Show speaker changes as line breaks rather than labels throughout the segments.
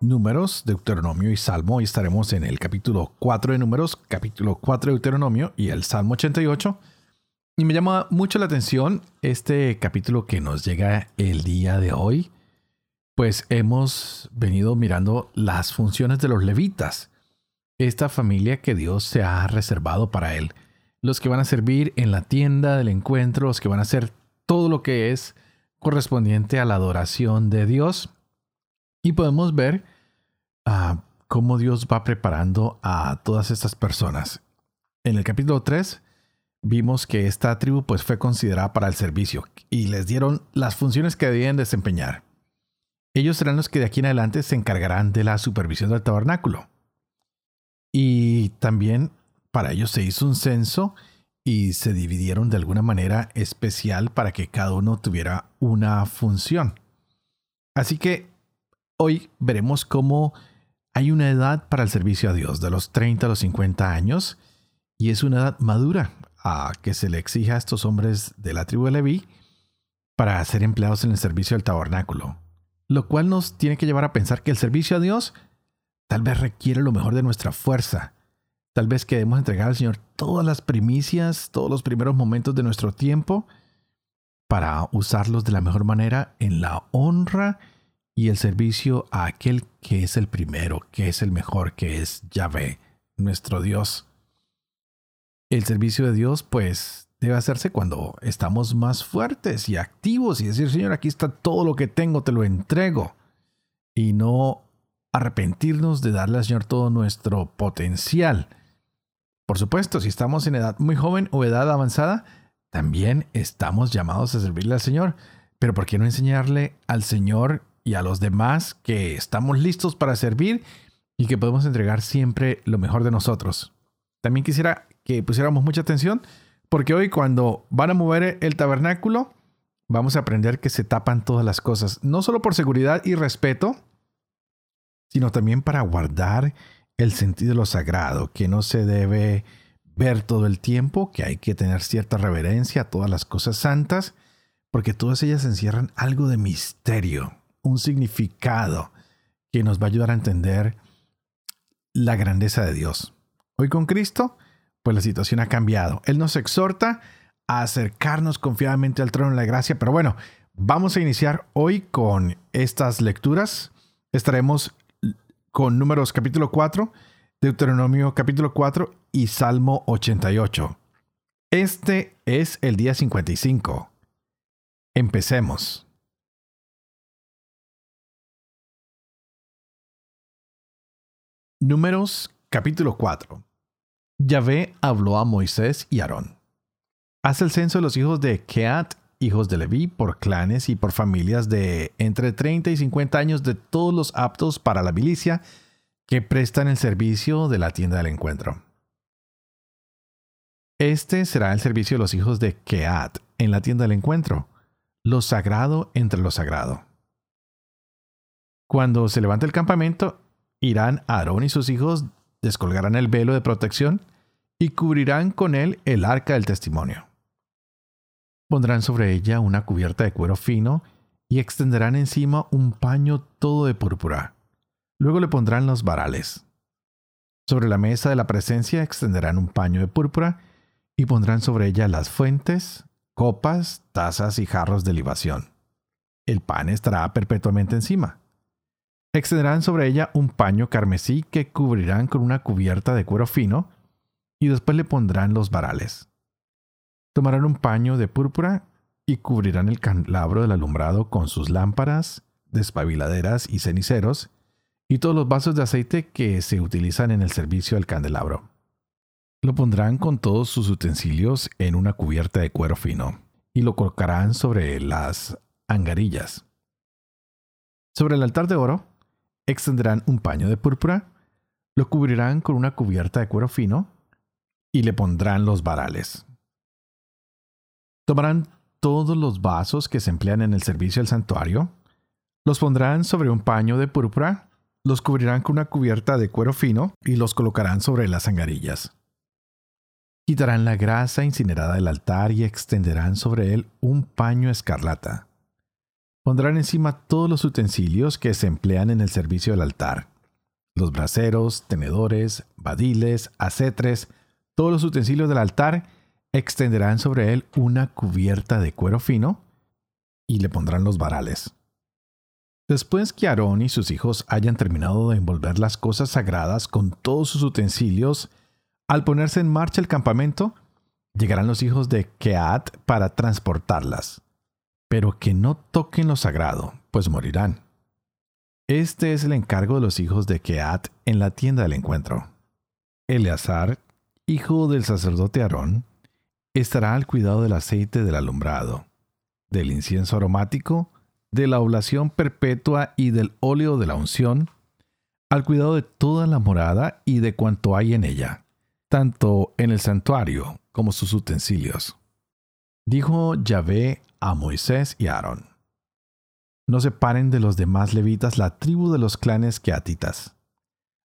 Números, Deuteronomio y Salmo. y estaremos en el capítulo 4 de Números, capítulo 4 de Deuteronomio y el Salmo 88. Y me llama mucho la atención este capítulo que nos llega el día de hoy, pues hemos venido mirando las funciones de los levitas, esta familia que Dios se ha reservado para él, los que van a servir en la tienda del encuentro, los que van a hacer todo lo que es correspondiente a la adoración de Dios. Y podemos ver ah, cómo Dios va preparando a todas estas personas. En el capítulo 3 vimos que esta tribu pues fue considerada para el servicio y les dieron las funciones que debían desempeñar. Ellos serán los que de aquí en adelante se encargarán de la supervisión del tabernáculo. Y también para ellos se hizo un censo y se dividieron de alguna manera especial para que cada uno tuviera una función. Así que Hoy veremos cómo hay una edad para el servicio a Dios, de los 30 a los 50 años, y es una edad madura a que se le exija a estos hombres de la tribu de Leví para ser empleados en el servicio del tabernáculo, lo cual nos tiene que llevar a pensar que el servicio a Dios tal vez requiere lo mejor de nuestra fuerza, tal vez queremos entregar al Señor todas las primicias, todos los primeros momentos de nuestro tiempo, para usarlos de la mejor manera en la honra y el servicio a aquel que es el primero, que es el mejor, que es Yahvé, nuestro Dios. El servicio de Dios, pues, debe hacerse cuando estamos más fuertes y activos y decir, Señor, aquí está todo lo que tengo, te lo entrego. Y no arrepentirnos de darle al Señor todo nuestro potencial. Por supuesto, si estamos en edad muy joven o edad avanzada, también estamos llamados a servirle al Señor. Pero ¿por qué no enseñarle al Señor y a los demás que estamos listos para servir y que podemos entregar siempre lo mejor de nosotros. También quisiera que pusiéramos mucha atención porque hoy cuando van a mover el tabernáculo, vamos a aprender que se tapan todas las cosas, no solo por seguridad y respeto, sino también para guardar el sentido de lo sagrado, que no se debe ver todo el tiempo, que hay que tener cierta reverencia a todas las cosas santas, porque todas ellas encierran algo de misterio un significado que nos va a ayudar a entender la grandeza de Dios. Hoy con Cristo, pues la situación ha cambiado. Él nos exhorta a acercarnos confiadamente al trono de la gracia, pero bueno, vamos a iniciar hoy con estas lecturas. Estaremos con números capítulo 4, Deuteronomio capítulo 4 y Salmo 88. Este es el día 55. Empecemos. Números capítulo 4. Yahvé habló a Moisés y Aarón. Haz el censo de los hijos de Keat, hijos de Leví, por clanes y por familias de entre 30 y 50 años de todos los aptos para la milicia que prestan el servicio de la tienda del encuentro. Este será el servicio de los hijos de Keat en la tienda del encuentro, lo sagrado entre lo sagrado. Cuando se levante el campamento, irán Aarón y sus hijos, descolgarán el velo de protección y cubrirán con él el arca del testimonio. Pondrán sobre ella una cubierta de cuero fino y extenderán encima un paño todo de púrpura. Luego le pondrán los varales. Sobre la mesa de la presencia extenderán un paño de púrpura y pondrán sobre ella las fuentes, copas, tazas y jarros de libación. El pan estará perpetuamente encima. Extenderán sobre ella un paño carmesí que cubrirán con una cubierta de cuero fino y después le pondrán los varales. Tomarán un paño de púrpura y cubrirán el candelabro del alumbrado con sus lámparas, despabiladeras y ceniceros y todos los vasos de aceite que se utilizan en el servicio del candelabro. Lo pondrán con todos sus utensilios en una cubierta de cuero fino y lo colocarán sobre las angarillas. Sobre el altar de oro extenderán un paño de púrpura, Lo cubrirán con una cubierta de cuero fino y le pondrán los varales. Tomarán todos los vasos que se emplean en el servicio del santuario, los pondrán sobre un paño de púrpura, los cubrirán con una cubierta de cuero fino y los colocarán sobre las angarillas. Quitarán la grasa incinerada del altar y extenderán sobre él un paño escarlata. Pondrán encima todos los utensilios que se emplean en el servicio del altar, los braseros, tenedores, badiles, acetres, todos los utensilios del altar extenderán sobre él una cubierta de cuero fino y le pondrán los varales. Después que Aarón y sus hijos hayan terminado de envolver las cosas sagradas con todos sus utensilios, al ponerse en marcha el campamento, llegarán los hijos de Keat para transportarlas, pero que no toquen lo sagrado, pues morirán. Este es el encargo de los hijos de Keat en la tienda del encuentro. Eleazar, hijo del sacerdote Aarón, estará al cuidado del aceite del alumbrado, del incienso aromático, de la oblación perpetua y del óleo de la unción, al cuidado de toda la morada y de cuanto hay en ella, tanto en el santuario como sus utensilios. Dijo Yahvé a Moisés y Aarón, No separen de los demás levitas la tribu de los clanes queatitas.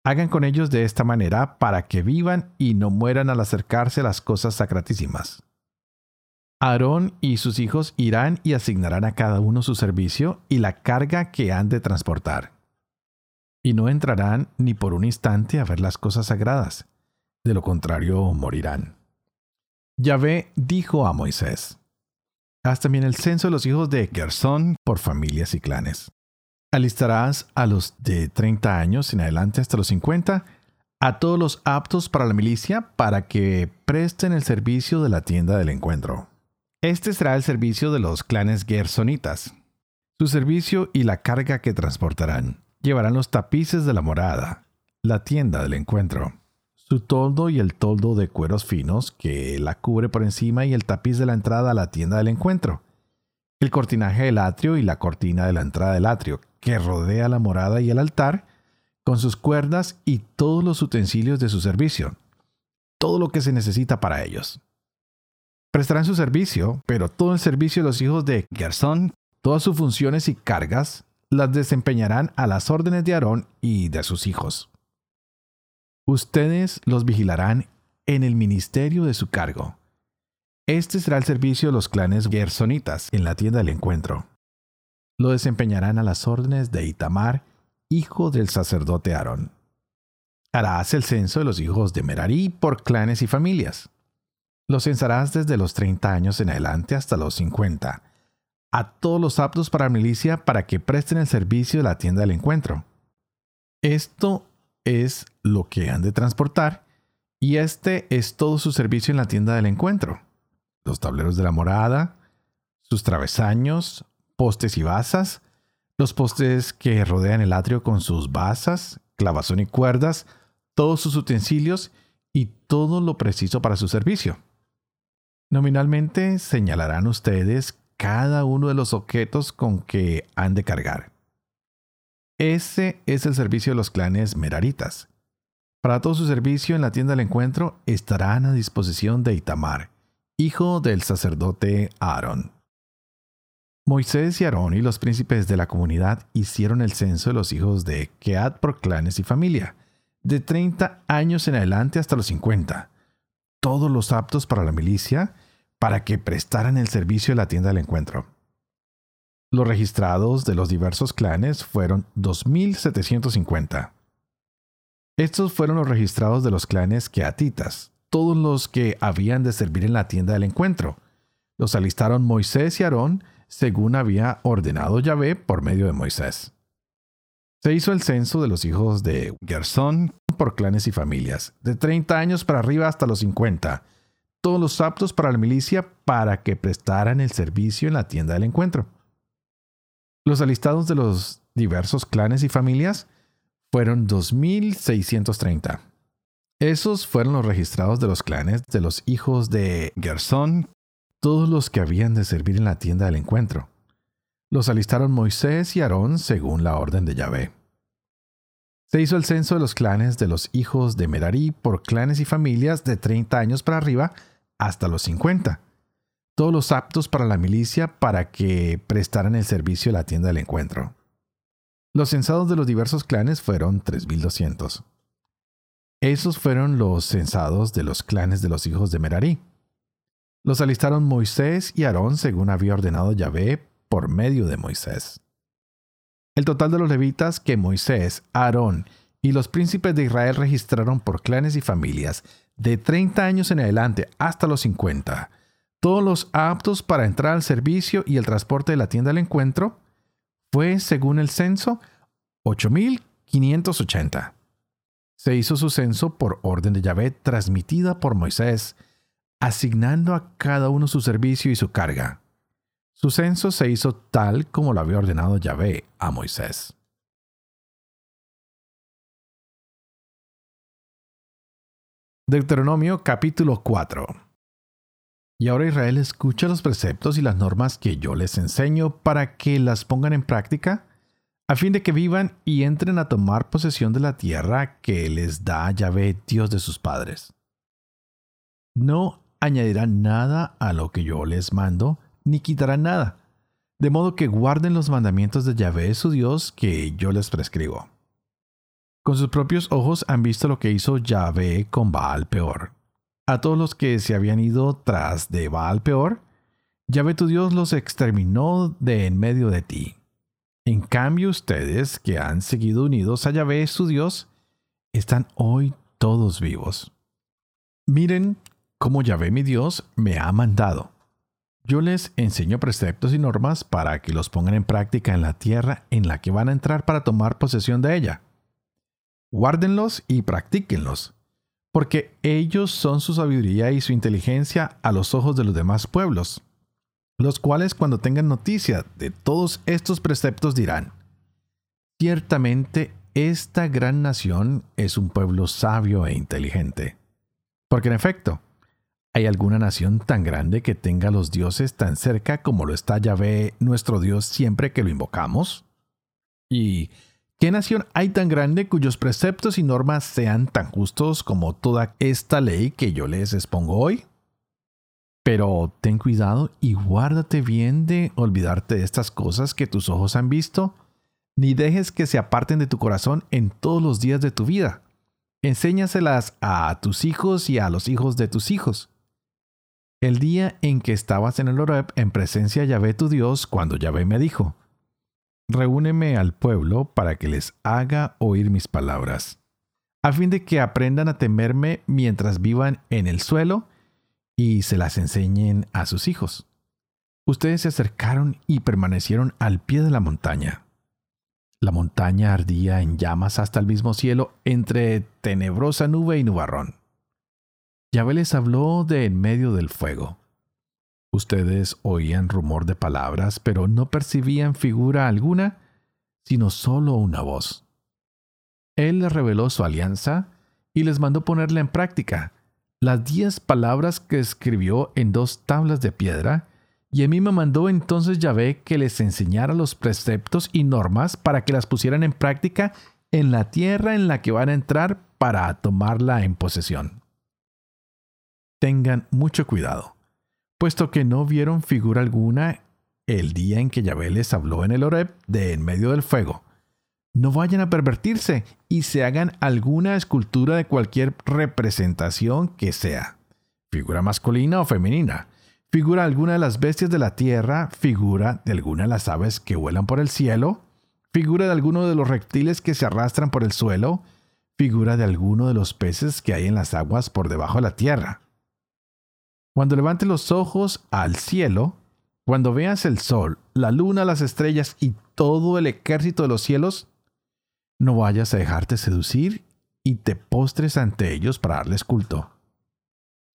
Hagan con ellos de esta manera para que vivan y no mueran al acercarse a las cosas sacratísimas. Aarón y sus hijos irán y asignarán a cada uno su servicio y la carga que han de transportar. Y no entrarán ni por un instante a ver las cosas sagradas, de lo contrario morirán. Yahvé dijo a Moisés, Haz también el censo de los hijos de Gersón por familias y clanes. Alistarás a los de 30 años en adelante hasta los 50, a todos los aptos para la milicia, para que presten el servicio de la tienda del encuentro. Este será el servicio de los clanes gersonitas. Su servicio y la carga que transportarán. Llevarán los tapices de la morada, la tienda del encuentro, su toldo y el toldo de cueros finos que la cubre por encima y el tapiz de la entrada a la tienda del encuentro, el cortinaje del atrio y la cortina de la entrada del atrio que rodea la morada y el altar, con sus cuerdas y todos los utensilios de su servicio, todo lo que se necesita para ellos. Prestarán su servicio, pero todo el servicio de los hijos de Gersón, todas sus funciones y cargas, las desempeñarán a las órdenes de Aarón y de sus hijos. Ustedes los vigilarán en el ministerio de su cargo. Este será el servicio de los clanes gersonitas en la tienda del encuentro. Lo desempeñarán a las órdenes de Itamar, hijo del sacerdote Aarón. Harás el censo de los hijos de Merari por clanes y familias. Los censarás desde los 30 años en adelante hasta los 50, a todos los aptos para milicia para que presten el servicio de la tienda del encuentro. Esto es lo que han de transportar y este es todo su servicio en la tienda del encuentro. Los tableros de la morada, sus travesaños, postes y basas, los postes que rodean el atrio con sus basas, clavazón y cuerdas, todos sus utensilios y todo lo preciso para su servicio. Nominalmente señalarán ustedes cada uno de los objetos con que han de cargar. Ese es el servicio de los clanes meraritas. Para todo su servicio en la tienda del encuentro estarán a disposición de Itamar, hijo del sacerdote Aarón. Moisés y Aarón y los príncipes de la comunidad hicieron el censo de los hijos de Keat por clanes y familia, de 30 años en adelante hasta los 50, todos los aptos para la milicia, para que prestaran el servicio de la tienda del encuentro. Los registrados de los diversos clanes fueron 2.750. Estos fueron los registrados de los clanes queatitas, todos los que habían de servir en la tienda del encuentro. Los alistaron Moisés y Aarón según había ordenado Yahvé por medio de Moisés. Se hizo el censo de los hijos de Gersón por clanes y familias, de 30 años para arriba hasta los 50, todos los aptos para la milicia para que prestaran el servicio en la tienda del encuentro. Los alistados de los diversos clanes y familias fueron 2.630. Esos fueron los registrados de los clanes de los hijos de Gersón, todos los que habían de servir en la tienda del encuentro. Los alistaron Moisés y Aarón según la orden de Yahvé. Se hizo el censo de los clanes de los hijos de Merari por clanes y familias de 30 años para arriba hasta los 50. Todos los aptos para la milicia para que prestaran el servicio de la tienda del encuentro. Los censados de los diversos clanes fueron 3.200. Esos fueron los censados de los clanes de los hijos de Merari. Los alistaron Moisés y Aarón según había ordenado Yahvé por medio de Moisés. El total de los levitas que Moisés, Aarón y los príncipes de Israel registraron por clanes y familias de 30 años en adelante hasta los 50, todos los aptos para entrar al servicio y el transporte de la tienda al encuentro, fue, según el censo, 8.580. Se hizo su censo por orden de Yahvé transmitida por Moisés, asignando a cada uno su servicio y su carga. Su censo se hizo tal como lo había ordenado Yahvé a Moisés. Deuteronomio capítulo 4 Y ahora Israel escucha los preceptos y las normas que yo les enseño para que las pongan en práctica, a fin de que vivan y entren a tomar posesión de la tierra que les da Yahvé, Dios de sus padres. No añadirán nada a lo que yo les mando, ni quitarán nada, de modo que guarden los mandamientos de Yahvé su Dios que yo les prescribo. Con sus propios ojos han visto lo que hizo Yahvé con Baal Peor. A todos los que se habían ido tras de Baal Peor, Yahvé tu Dios los exterminó de en medio de ti. En cambio ustedes, que han seguido unidos a Yahvé su Dios, están hoy todos vivos. Miren cómo Yahvé mi Dios me ha mandado yo les enseño preceptos y normas para que los pongan en práctica en la tierra en la que van a entrar para tomar posesión de ella. Guárdenlos y practíquenlos, porque ellos son su sabiduría y su inteligencia a los ojos de los demás pueblos, los cuales cuando tengan noticia de todos estos preceptos dirán, ciertamente esta gran nación es un pueblo sabio e inteligente. Porque en efecto, ¿Hay alguna nación tan grande que tenga los dioses tan cerca como lo está Yahvé, nuestro Dios, siempre que lo invocamos? ¿Y qué nación hay tan grande cuyos preceptos y normas sean tan justos como toda esta ley que yo les expongo hoy? Pero ten cuidado y guárdate bien de olvidarte de estas cosas que tus ojos han visto, ni dejes que se aparten de tu corazón en todos los días de tu vida. Enséñaselas a tus hijos y a los hijos de tus hijos el día en que estabas en el Oreb en presencia de Yahvé tu Dios, cuando Yahvé me dijo, Reúneme al pueblo para que les haga oír mis palabras, a fin de que aprendan a temerme mientras vivan en el suelo y se las enseñen a sus hijos. Ustedes se acercaron y permanecieron al pie de la montaña. La montaña ardía en llamas hasta el mismo cielo entre tenebrosa nube y nubarrón. Yahvé les habló de en medio del fuego. Ustedes oían rumor de palabras, pero no percibían figura alguna, sino solo una voz. Él les reveló su alianza y les mandó ponerla en práctica, las diez palabras que escribió en dos tablas de piedra, y a mí me mandó entonces Yahvé que les enseñara los preceptos y normas para que las pusieran en práctica en la tierra en la que van a entrar para tomarla en posesión. Tengan mucho cuidado, puesto que no vieron figura alguna el día en que Yahvé habló en el Oreb de en medio del fuego. No vayan a pervertirse y se hagan alguna escultura de cualquier representación que sea, figura masculina o femenina, figura alguna de las bestias de la tierra, figura de alguna de las aves que vuelan por el cielo, figura de alguno de los reptiles que se arrastran por el suelo, figura de alguno de los peces que hay en las aguas por debajo de la tierra. Cuando levantes los ojos al cielo, cuando veas el sol, la luna, las estrellas y todo el ejército de los cielos, no vayas a dejarte seducir y te postres ante ellos para darles culto.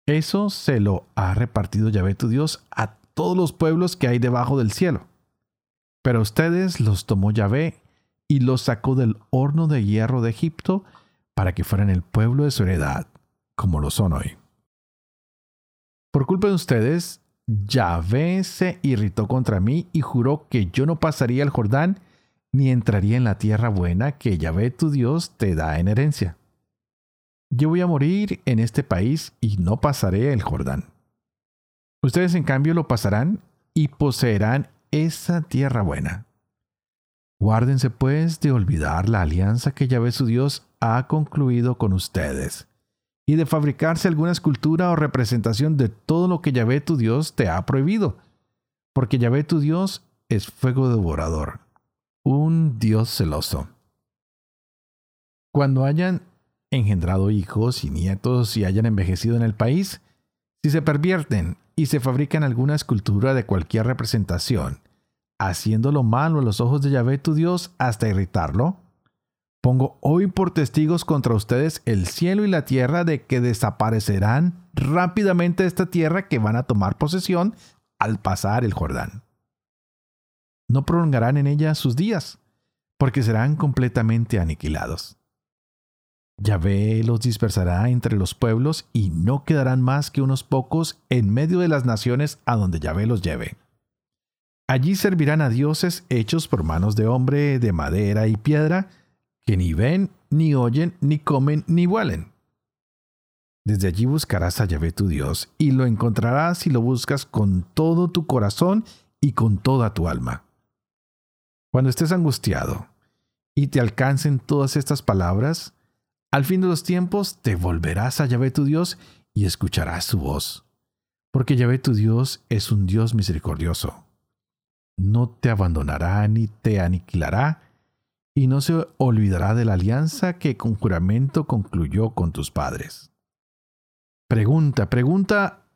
Eso se lo ha repartido Yahvé tu Dios a todos los pueblos que hay debajo del cielo. Pero ustedes los tomó Yahvé y los sacó del horno de hierro de Egipto para que fueran el pueblo de su heredad, como lo son hoy. Por culpa de ustedes, Yahvé se irritó contra mí y juró que yo no pasaría el Jordán ni entraría en la tierra buena que Yahvé tu Dios te da en herencia. Yo voy a morir en este país y no pasaré el Jordán. Ustedes en cambio lo pasarán y poseerán esa tierra buena. Guárdense pues de olvidar la alianza que Yahvé su Dios ha concluido con ustedes, y de fabricarse alguna escultura o representación de todo lo que Yahvé tu Dios te ha prohibido, porque Yahvé tu Dios es fuego devorador, un Dios celoso. Cuando hayan engendrado hijos y nietos y hayan envejecido en el país, si se pervierten y se fabrican alguna escultura de cualquier representación, haciéndolo malo a los ojos de Yahvé tu Dios hasta irritarlo? Pongo hoy por testigos contra ustedes el cielo y la tierra de que desaparecerán rápidamente esta tierra que van a tomar posesión al pasar el Jordán. No prolongarán en ella sus días, porque serán completamente aniquilados. Yahvé los dispersará entre los pueblos y no quedarán más que unos pocos en medio de las naciones a donde Yahvé los lleve. Allí servirán a dioses hechos por manos de hombre de madera y piedra, que ni ven, ni oyen, ni comen, ni huelen. Desde allí buscarás a Yahvé tu Dios, y lo encontrarás si lo buscas con todo tu corazón y con toda tu alma. Cuando estés angustiado y te alcancen todas estas palabras, al fin de los tiempos te volverás a Yahvé tu Dios y escucharás su voz, porque Yahvé tu Dios es un Dios misericordioso no te abandonará ni te aniquilará, y no se olvidará de la alianza que con juramento concluyó con tus padres. Pregunta, pregunta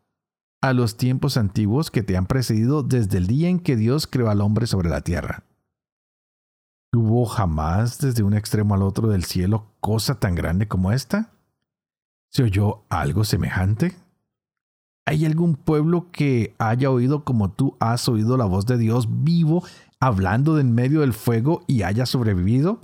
a los tiempos antiguos que te han precedido desde el día en que Dios creó al hombre sobre la tierra. ¿Hubo jamás desde un extremo al otro del cielo cosa tan grande como esta? ¿Se oyó algo semejante? ¿Hay algún pueblo que haya oído como tú has oído la voz de Dios vivo hablando de en medio del fuego y haya sobrevivido?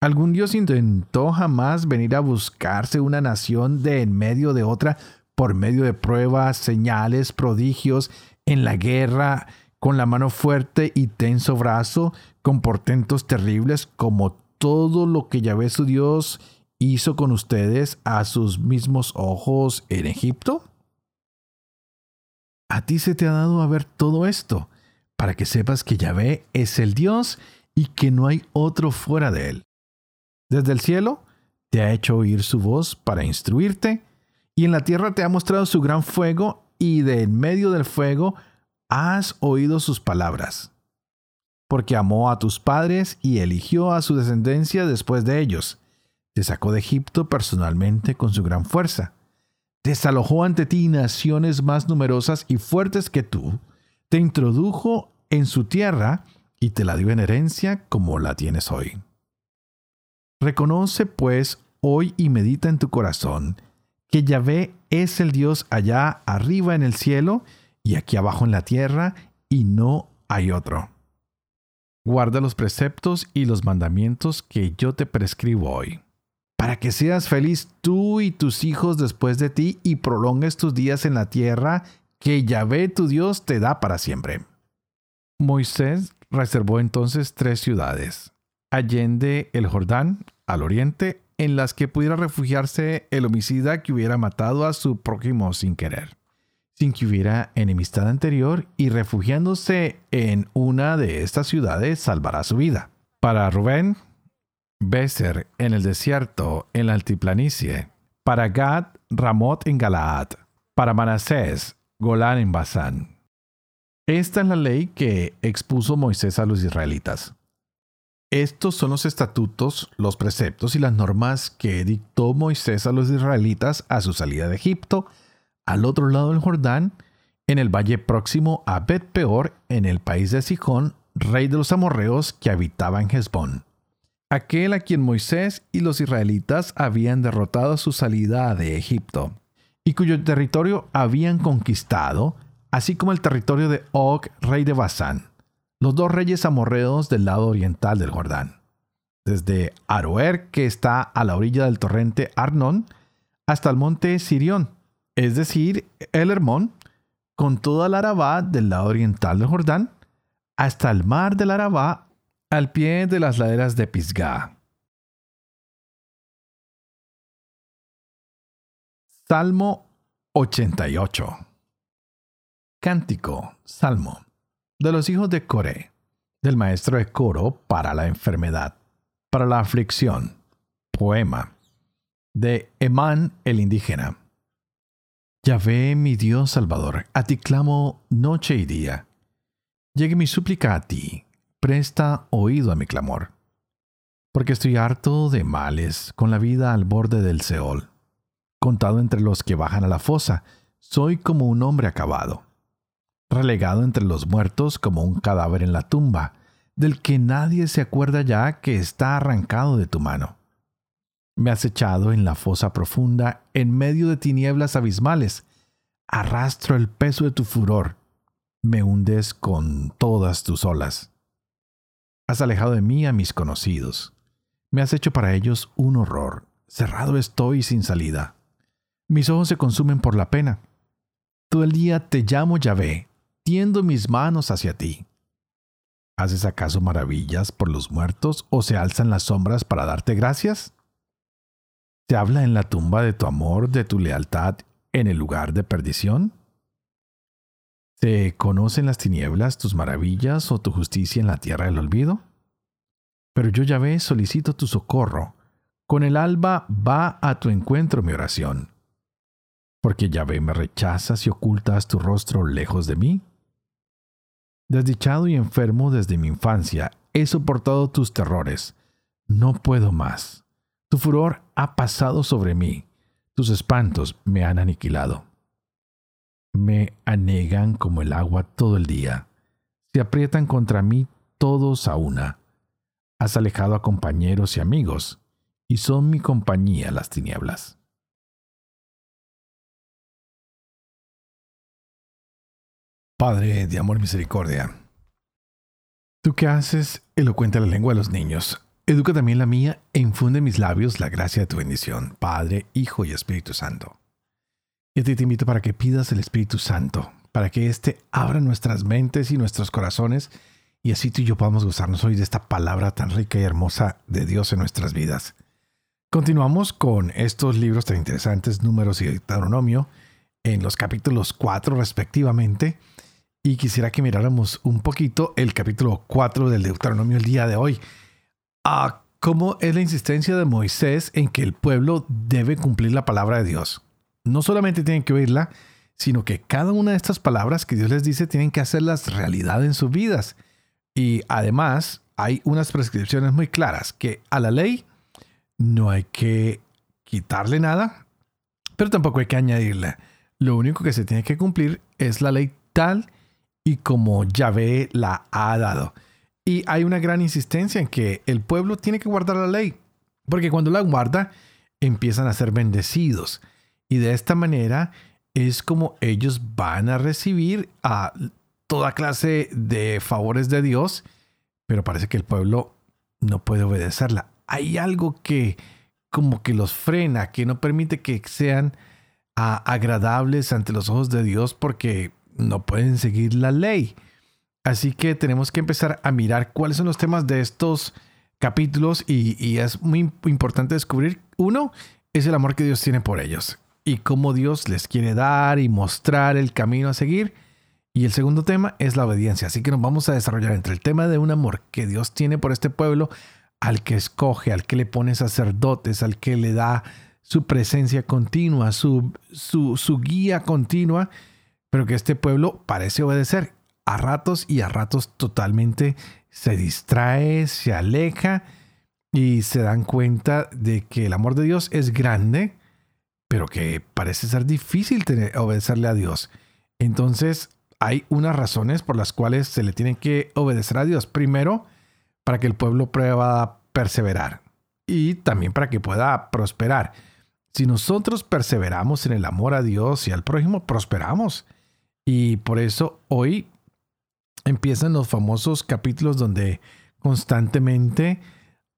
¿Algún Dios intentó jamás venir a buscarse una nación de en medio de otra por medio de pruebas, señales, prodigios, en la guerra, con la mano fuerte y tenso brazo, con portentos terribles, como todo lo que Yahvé su Dios hizo con ustedes a sus mismos ojos en Egipto? A ti se te ha dado a ver todo esto, para que sepas que Yahvé es el Dios y que no hay otro fuera de él. Desde el cielo te ha hecho oír su voz para instruirte, y en la tierra te ha mostrado su gran fuego, y de en medio del fuego has oído sus palabras. Porque amó a tus padres y eligió a su descendencia después de ellos. Te sacó de Egipto personalmente con su gran fuerza desalojó ante ti naciones más numerosas y fuertes que tú, te introdujo en su tierra y te la dio en herencia como la tienes hoy. Reconoce pues hoy y medita en tu corazón que Yahvé es el Dios allá arriba en el cielo y aquí abajo en la tierra y no hay otro. Guarda los preceptos y los mandamientos que yo te prescribo hoy para que seas feliz tú y tus hijos después de ti y prolongues tus días en la tierra que Yahvé tu Dios te da para siempre. Moisés reservó entonces tres ciudades, allende el Jordán, al oriente, en las que pudiera refugiarse el homicida que hubiera matado a su prójimo sin querer, sin que hubiera enemistad anterior y refugiándose en una de estas ciudades salvará su vida. Para Rubén, Beser en el desierto, en la altiplanicie. Para Gad, Ramot en Galaad. Para Manasés, Golán en Basán. Esta es la ley que expuso Moisés a los israelitas. Estos son los estatutos, los preceptos y las normas que dictó Moisés a los israelitas a su salida de Egipto, al otro lado del Jordán, en el valle próximo a Bet Peor, en el país de Sijón, rey de los amorreos que habitaba en Hezbón aquel a quien Moisés y los israelitas habían derrotado a su salida de Egipto, y cuyo territorio habían conquistado, así como el territorio de Og, rey de Basán, los dos reyes amorreos del lado oriental del Jordán, desde Aroer, que está a la orilla del torrente Arnón, hasta el monte Sirión, es decir, el Hermón, con toda la Arabá del lado oriental del Jordán, hasta el mar del Arabá al pie de las laderas de Pisgah. Salmo 88. Cántico, Salmo, de los hijos de Coré, del maestro de coro para la enfermedad, para la aflicción, poema, de Emán el indígena. Yahvé mi Dios Salvador, a ti clamo noche y día. Llegue mi súplica a ti, presta oído a mi clamor. Porque estoy harto de males, con la vida al borde del Seol. Contado entre los que bajan a la fosa, soy como un hombre acabado relegado entre los muertos como un cadáver en la tumba, del que nadie se acuerda ya que está arrancado de tu mano. Me has echado en la fosa profunda, en medio de tinieblas abismales. Arrastro el peso de tu furor. Me hundes con todas tus olas. Has alejado de mí a mis conocidos. Me has hecho para ellos un horror. Cerrado estoy sin salida. Mis ojos se consumen por la pena. Todo el día te llamo Yahvé, tiendo mis manos hacia ti. ¿Haces acaso maravillas por los muertos o se alzan las sombras para darte gracias? ¿Se habla en la tumba de tu amor, de tu lealtad, en el lugar de perdición? ¿Se conocen las tinieblas tus maravillas o tu justicia en la tierra del olvido? Pero yo ya ve, solicito tu socorro. Con el alba va a tu encuentro mi oración. Porque ya ve, me rechazas y ocultas tu rostro lejos de mí. Desdichado y enfermo desde mi infancia, he soportado tus terrores. No puedo más. Tu furor ha pasado sobre mí. Tus espantos me han aniquilado. Me anegan como el agua todo el día. Se aprietan contra mí todos a una. Has alejado a compañeros y amigos, y son mi compañía las tinieblas. Padre de amor y misericordia, tú que haces elocuente la lengua de los niños, educa también la mía e infunde en mis labios la gracia de tu bendición, Padre, Hijo y Espíritu Santo. Y a ti te invito para que pidas el Espíritu Santo, para que éste abra nuestras mentes y nuestros corazones, y así tú y yo podamos gozarnos hoy de esta palabra tan rica y hermosa de Dios en nuestras vidas. Continuamos con estos libros tan interesantes, Números y Deuteronomio, en los capítulos 4 respectivamente, y quisiera que miráramos un poquito el capítulo 4 del Deuteronomio el día de hoy. Ah, ¿Cómo es la insistencia de Moisés en que el pueblo debe cumplir la palabra de Dios? No solamente tienen que oírla, sino que cada una de estas palabras que Dios les dice tienen que hacerlas realidad en sus vidas. Y además hay unas prescripciones muy claras que a la ley no hay que quitarle nada, pero tampoco hay que añadirle. Lo único que se tiene que cumplir es la ley tal y como Yahvé la ha dado. Y hay una gran insistencia en que el pueblo tiene que guardar la ley, porque cuando la guarda empiezan a ser bendecidos. Y de esta manera es como ellos van a recibir a toda clase de favores de Dios, pero parece que el pueblo no puede obedecerla. Hay algo que como que los frena, que no permite que sean ah, agradables ante los ojos de Dios porque no pueden seguir la ley. Así que tenemos que empezar a mirar cuáles son los temas de estos capítulos y, es muy importante descubrir, uno, es el amor que Dios tiene por ellos y cómo Dios les quiere dar y mostrar el camino a seguir. Y el segundo tema es la obediencia. Así que nos vamos a desarrollar entre el tema de un amor que Dios tiene por este pueblo, al que escoge, al que le pone sacerdotes, al que le da su presencia continua, su, su, su guía continua pero que este pueblo parece obedecer a ratos y a ratos totalmente se distrae, se aleja y se dan cuenta de que el amor de Dios es grande, pero que parece ser difícil obedecerle a Dios. Entonces hay unas razones por las cuales se le tiene que obedecer a Dios. Primero, para que el pueblo pueda perseverar y también para que pueda prosperar. Si nosotros perseveramos en el amor a Dios y al prójimo, prosperamos. Y por eso hoy empiezan los famosos capítulos donde constantemente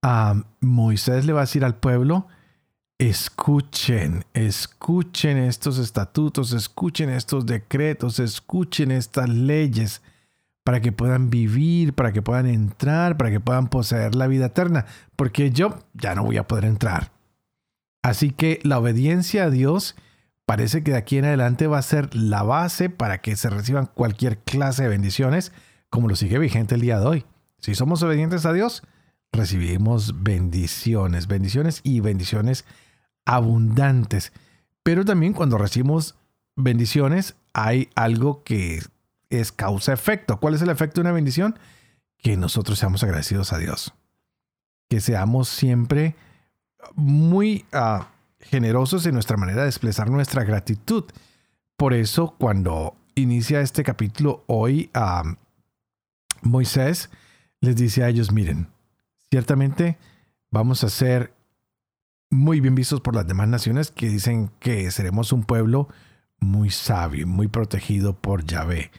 a Moisés le va a decir al pueblo, escuchen, escuchen estos estatutos, escuchen estos decretos, escuchen estas leyes, para que puedan vivir, para que puedan entrar, para que puedan poseer la vida eterna, porque yo ya no voy a poder entrar. Así que la obediencia a Dios parece que de aquí en adelante va a ser la base para que se reciban cualquier clase de bendiciones, como lo sigue vigente el día de hoy. Si somos obedientes a Dios, recibimos bendiciones, bendiciones y bendiciones abundantes. Pero también cuando recibimos bendiciones hay algo que es causa-efecto. ¿Cuál es el efecto de una bendición? Que nosotros seamos agradecidos a Dios. Que seamos siempre muy ah, generosos en nuestra manera de expresar nuestra gratitud. Por eso cuando inicia este capítulo hoy, Moisés les dice a ellos, miren, ciertamente vamos a ser muy bien vistos por las demás naciones que dicen que seremos un pueblo muy sabio, muy protegido por Yahvé.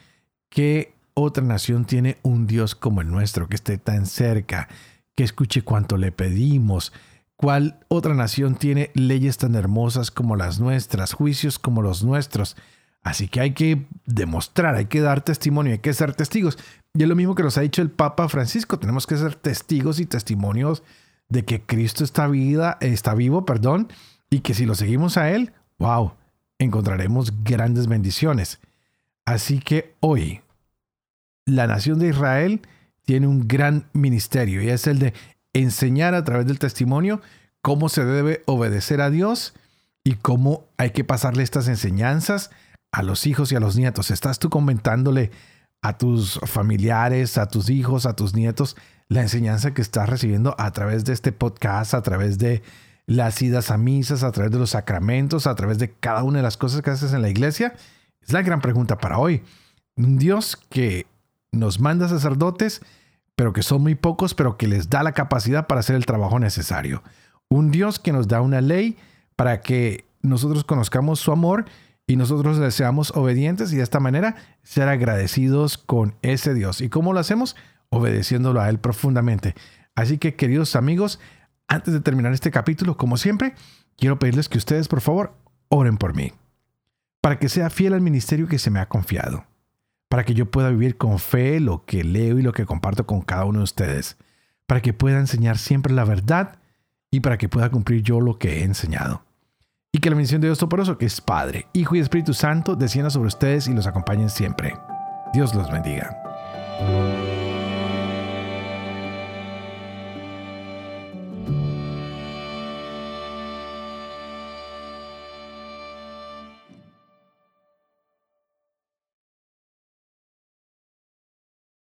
¿Qué otra nación tiene un Dios como el nuestro, que esté tan cerca, que escuche cuanto le pedimos, ¿Cuál otra nación tiene leyes tan hermosas como las nuestras, juicios como los nuestros? Así que hay que demostrar, hay que dar testimonio, hay que ser testigos. Y es lo mismo que nos ha dicho el Papa Francisco, tenemos que ser testigos y testimonios de que Cristo está, vida, está vivo, perdón, y que si lo seguimos a Él, wow, encontraremos grandes bendiciones. Así que hoy, la nación de Israel tiene un gran ministerio y es el de enseñar a través del testimonio cómo se debe obedecer a Dios y cómo hay que pasarle estas enseñanzas a los hijos y a los nietos. ¿Estás tú comentándole a tus familiares, a tus hijos, a tus nietos la enseñanza que estás recibiendo a través de este podcast, a través de las idas a misas, a través de los sacramentos, a través de cada una de las cosas que haces en la iglesia? Es la gran pregunta para hoy. Un Dios que nos manda sacerdotes pero que son muy pocos, pero que les da la capacidad para hacer el trabajo necesario. Un Dios que nos da una ley para que nosotros conozcamos su amor y nosotros le seamos obedientes y de esta manera ser agradecidos con ese Dios. ¿Y cómo lo hacemos? Obedeciéndolo a Él profundamente. Así que queridos amigos, antes de terminar este capítulo, como siempre, quiero pedirles que ustedes por favor oren por mí, para que sea fiel al ministerio que se me ha confiado para que yo pueda vivir con fe lo que leo y lo que comparto con cada uno de ustedes, para que pueda enseñar siempre la verdad y para que pueda cumplir yo lo que he enseñado. Y que la bendición de Dios Toporoso, que es Padre, Hijo y Espíritu Santo, descienda sobre ustedes y los acompañen siempre. Dios los bendiga.